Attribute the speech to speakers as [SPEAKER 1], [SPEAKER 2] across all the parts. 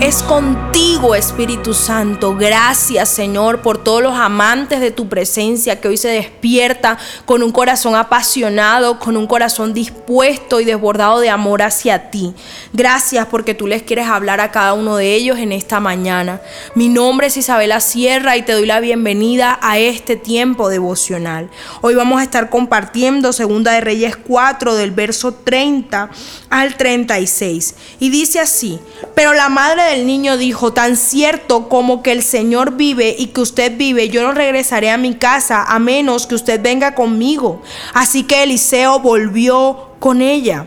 [SPEAKER 1] es contigo, Espíritu Santo. Gracias, Señor, por todos los amantes de tu presencia que hoy se despierta con un corazón apasionado, con un corazón dispuesto y desbordado de amor hacia ti. Gracias porque tú les quieres hablar a cada uno de ellos en esta mañana. Mi nombre es Isabela Sierra y te doy la bienvenida a este tiempo devocional. Hoy vamos a estar compartiendo Segunda de Reyes 4 del verso 30 al 36. Y dice así, pero la madre del niño dijo, tan cierto como que el Señor vive y que usted vive, yo no regresaré a mi casa a menos que usted venga conmigo. Así que Eliseo volvió con ella.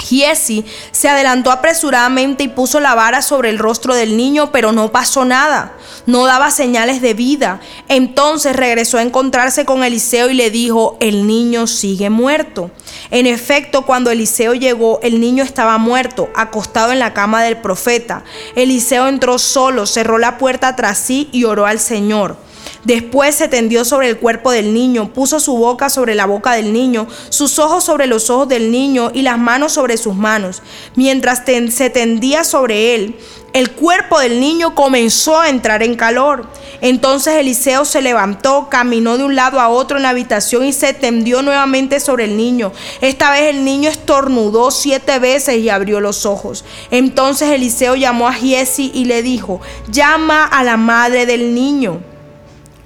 [SPEAKER 1] Giesi se adelantó apresuradamente y puso la vara sobre el rostro del niño, pero no pasó nada, no daba señales de vida. Entonces regresó a encontrarse con Eliseo y le dijo, el niño sigue muerto. En efecto, cuando Eliseo llegó, el niño estaba muerto, acostado en la cama del profeta. Eliseo entró solo, cerró la puerta tras sí y oró al Señor. Después se tendió sobre el cuerpo del niño, puso su boca sobre la boca del niño, sus ojos sobre los ojos del niño y las manos sobre sus manos. Mientras se tendía sobre él, el cuerpo del niño comenzó a entrar en calor. Entonces Eliseo se levantó, caminó de un lado a otro en la habitación y se tendió nuevamente sobre el niño. Esta vez el niño estornudó siete veces y abrió los ojos. Entonces Eliseo llamó a Giesi y le dijo, llama a la madre del niño.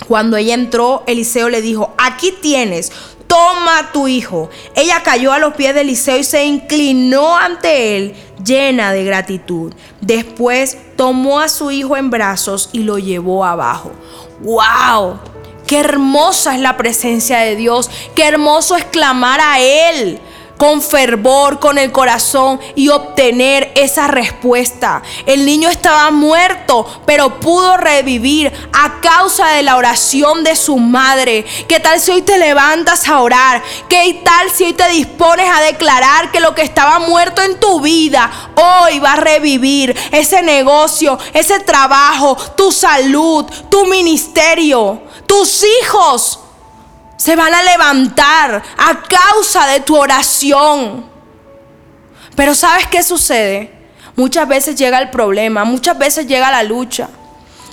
[SPEAKER 1] Cuando ella entró, Eliseo le dijo, aquí tienes, toma tu hijo. Ella cayó a los pies de Eliseo y se inclinó ante él llena de gratitud. Después tomó a su hijo en brazos y lo llevó abajo. ¡Wow! Qué hermosa es la presencia de Dios. Qué hermoso es clamar a Él con fervor, con el corazón y obtener esa respuesta. El niño estaba muerto, pero pudo revivir a causa de la oración de su madre. ¿Qué tal si hoy te levantas a orar? ¿Qué tal si hoy te dispones a declarar que lo que estaba muerto en tu vida hoy va a revivir? Ese negocio, ese trabajo, tu salud, tu ministerio, tus hijos se van a levantar a causa de tu oración. Pero ¿sabes qué sucede? Muchas veces llega el problema, muchas veces llega la lucha.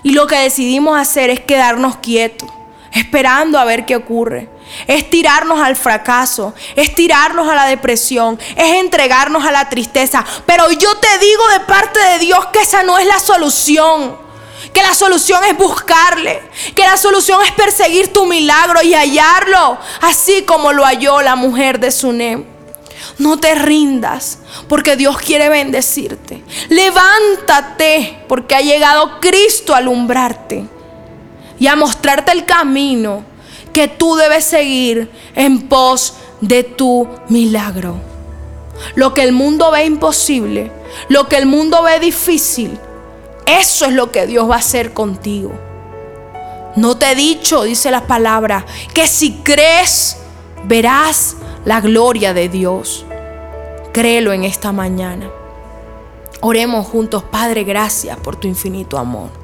[SPEAKER 1] Y lo que decidimos hacer es quedarnos quietos, esperando a ver qué ocurre. Es tirarnos al fracaso, es tirarnos a la depresión, es entregarnos a la tristeza. Pero yo te digo de parte de Dios que esa no es la solución que la solución es buscarle, que la solución es perseguir tu milagro y hallarlo, así como lo halló la mujer de Sunem. No te rindas, porque Dios quiere bendecirte. Levántate, porque ha llegado Cristo a alumbrarte y a mostrarte el camino que tú debes seguir en pos de tu milagro. Lo que el mundo ve imposible, lo que el mundo ve difícil, eso es lo que Dios va a hacer contigo. No te he dicho, dice la palabra, que si crees, verás la gloria de Dios. Créelo en esta mañana. Oremos juntos, Padre, gracias por tu infinito amor.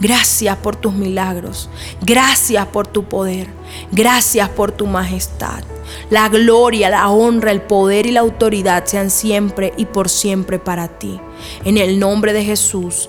[SPEAKER 1] Gracias por tus milagros. Gracias por tu poder. Gracias por tu majestad. La gloria, la honra, el poder y la autoridad sean siempre y por siempre para ti. En el nombre de Jesús.